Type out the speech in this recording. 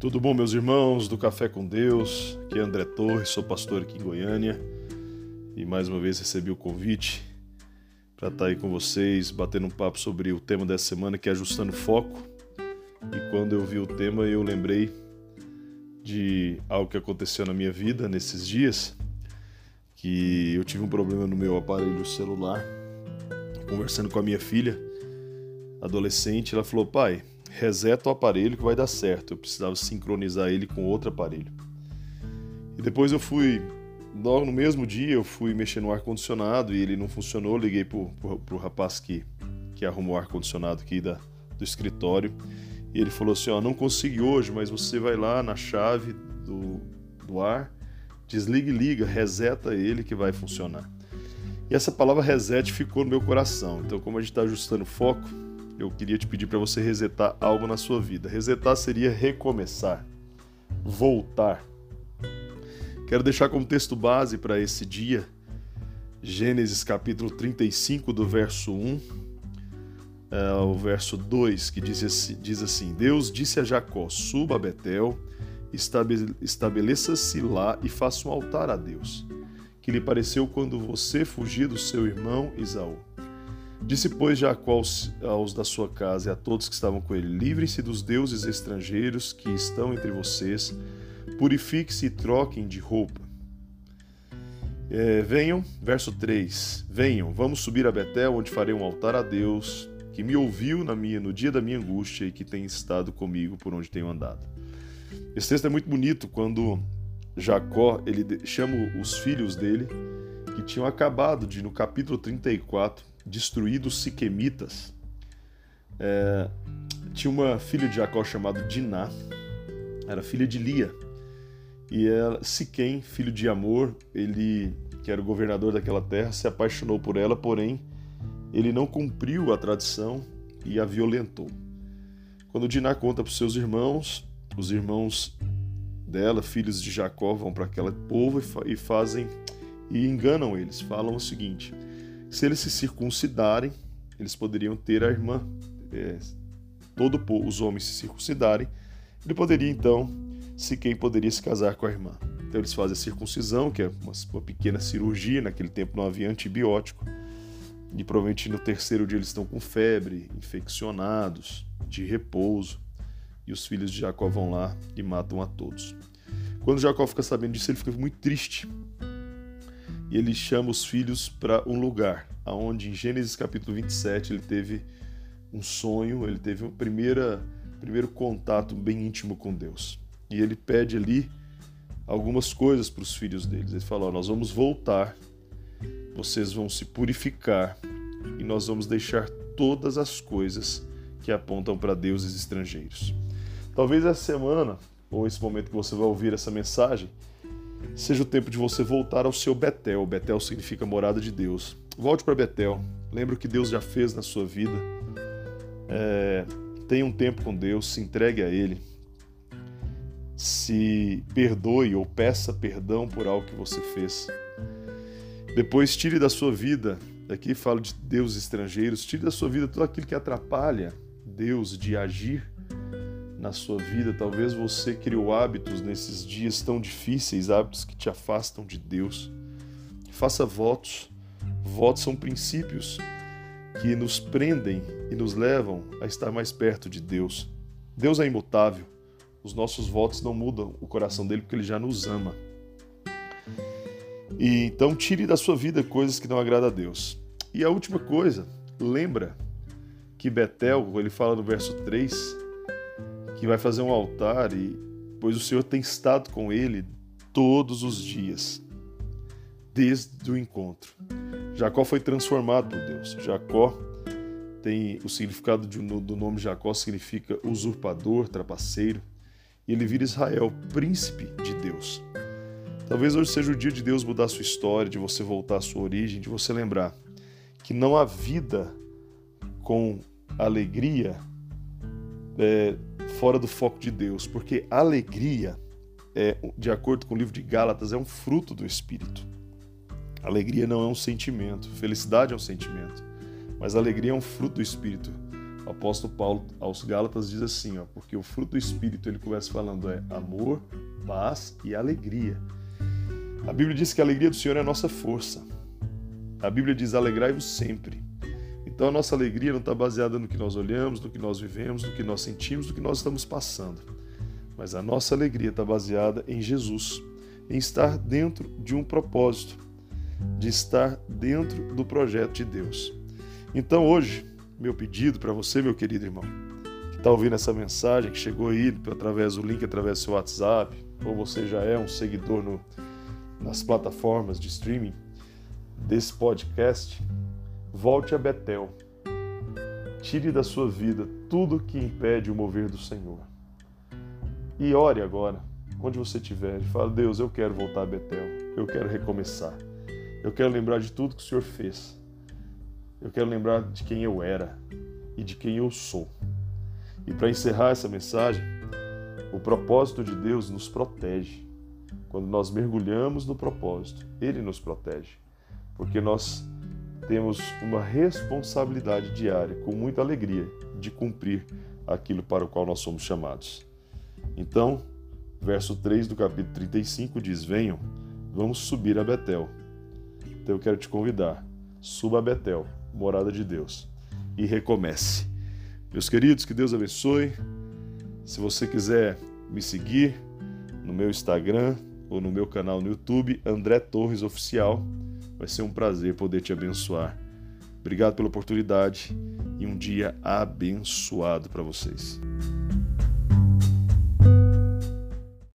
Tudo bom, meus irmãos do Café com Deus? Aqui é André Torres, sou pastor aqui em Goiânia e mais uma vez recebi o convite para estar aí com vocês, batendo um papo sobre o tema dessa semana que é ajustando foco. E quando eu vi o tema, eu lembrei de algo que aconteceu na minha vida nesses dias, que eu tive um problema no meu aparelho celular, conversando com a minha filha, adolescente, ela falou: "Pai, reseta o aparelho que vai dar certo. Eu precisava sincronizar ele com outro aparelho. E depois eu fui, logo no mesmo dia, eu fui mexer no ar-condicionado e ele não funcionou. Liguei pro, pro rapaz que, que arrumou o ar-condicionado aqui da, do escritório. E ele falou assim: Ó, não consegui hoje, mas você vai lá na chave do, do ar, desliga e liga, reseta ele que vai funcionar. E essa palavra reset ficou no meu coração. Então, como a gente está ajustando o foco, eu queria te pedir para você resetar algo na sua vida. Resetar seria recomeçar, voltar. Quero deixar como texto base para esse dia Gênesis capítulo 35, do verso 1 é, ao verso 2, que diz diz assim: Deus disse a Jacó: Suba a Betel, estabeleça-se lá e faça um altar a Deus, que lhe pareceu quando você fugia do seu irmão Isaú. Disse, pois, Jacó aos, aos, da sua casa e a todos que estavam com ele: Livrem-se dos deuses estrangeiros que estão entre vocês, purifiquem-se e troquem de roupa. É, venham, verso 3: Venham, vamos subir a Betel, onde farei um altar a Deus, que me ouviu na minha, no dia da minha angústia e que tem estado comigo por onde tenho andado. Esse texto é muito bonito quando Jacó ele chama os filhos dele, que tinham acabado de, no capítulo 34, destruído os siquemitas. É, tinha uma filha de Jacó chamada Diná, era filha de Lia. E ela, Siquém, filho de Amor, ele, que era o governador daquela terra, se apaixonou por ela, porém, ele não cumpriu a tradição e a violentou. Quando Diná conta para os seus irmãos, os irmãos dela, filhos de Jacó, vão para aquela povo e fazem e enganam eles. Falam o seguinte: se eles se circuncidarem, eles poderiam ter a irmã. É, todo os homens se circuncidarem, ele poderia então, se quem poderia se casar com a irmã. Então eles fazem a circuncisão, que é uma, uma pequena cirurgia, naquele tempo não havia antibiótico. E provavelmente no terceiro dia eles estão com febre, infeccionados, de repouso. E os filhos de Jacó vão lá e matam a todos. Quando Jacó fica sabendo disso, ele fica muito triste e ele chama os filhos para um lugar, aonde em Gênesis capítulo 27 ele teve um sonho, ele teve um primeira, primeiro contato bem íntimo com Deus. E ele pede ali algumas coisas para os filhos deles. Ele fala: Nós vamos voltar, vocês vão se purificar e nós vamos deixar todas as coisas que apontam para deuses estrangeiros. Talvez essa semana, ou esse momento que você vai ouvir essa mensagem, seja o tempo de você voltar ao seu Betel. Betel significa morada de Deus. Volte para Betel. Lembre o que Deus já fez na sua vida. É, tenha um tempo com Deus, se entregue a Ele. Se perdoe ou peça perdão por algo que você fez. Depois tire da sua vida, aqui falo de Deus estrangeiros, tire da sua vida tudo aquilo que atrapalha Deus de agir na sua vida. Talvez você criou hábitos nesses dias tão difíceis, hábitos que te afastam de Deus. Faça votos. Votos são princípios que nos prendem e nos levam a estar mais perto de Deus. Deus é imutável. Os nossos votos não mudam o coração dele porque ele já nos ama. E então tire da sua vida coisas que não agradam a Deus. E a última coisa, lembra que Betel, ele fala no verso 3, que vai fazer um altar e pois o Senhor tem estado com ele todos os dias, desde o encontro. Jacó foi transformado por Deus. Jacó tem o significado de, do nome Jacó significa usurpador, trapaceiro, e ele vira Israel, príncipe de Deus. Talvez hoje seja o dia de Deus mudar a sua história, de você voltar à sua origem, de você lembrar que não há vida com alegria é, fora do foco de Deus, porque alegria, é, de acordo com o livro de Gálatas, é um fruto do Espírito. Alegria não é um sentimento, felicidade é um sentimento, mas alegria é um fruto do Espírito. O apóstolo Paulo aos Gálatas diz assim, ó, porque o fruto do Espírito ele começa falando é amor, paz e alegria. A Bíblia diz que a alegria do Senhor é a nossa força. A Bíblia diz alegrai-vos sempre. Então a nossa alegria não está baseada no que nós olhamos, no que nós vivemos, no que nós sentimos, no que nós estamos passando. Mas a nossa alegria está baseada em Jesus, em estar dentro de um propósito, de estar dentro do projeto de Deus. Então hoje, meu pedido para você, meu querido irmão, que está ouvindo essa mensagem, que chegou aí através do link, através do seu WhatsApp, ou você já é um seguidor no, nas plataformas de streaming desse podcast, volte a Betel. Tire da sua vida tudo que impede o mover do Senhor. E ore agora, onde você estiver, e fala: Deus, eu quero voltar a Betel, eu quero recomeçar. Eu quero lembrar de tudo que o Senhor fez. Eu quero lembrar de quem eu era e de quem eu sou. E para encerrar essa mensagem, o propósito de Deus nos protege. Quando nós mergulhamos no propósito, Ele nos protege. Porque nós temos uma responsabilidade diária, com muita alegria, de cumprir aquilo para o qual nós somos chamados. Então, verso 3 do capítulo 35 diz: Venham, vamos subir a Betel. Então eu quero te convidar, suba a Betel, morada de Deus, e recomece. Meus queridos, que Deus abençoe. Se você quiser me seguir no meu Instagram ou no meu canal no YouTube, André Torres Oficial, vai ser um prazer poder te abençoar. Obrigado pela oportunidade e um dia abençoado para vocês.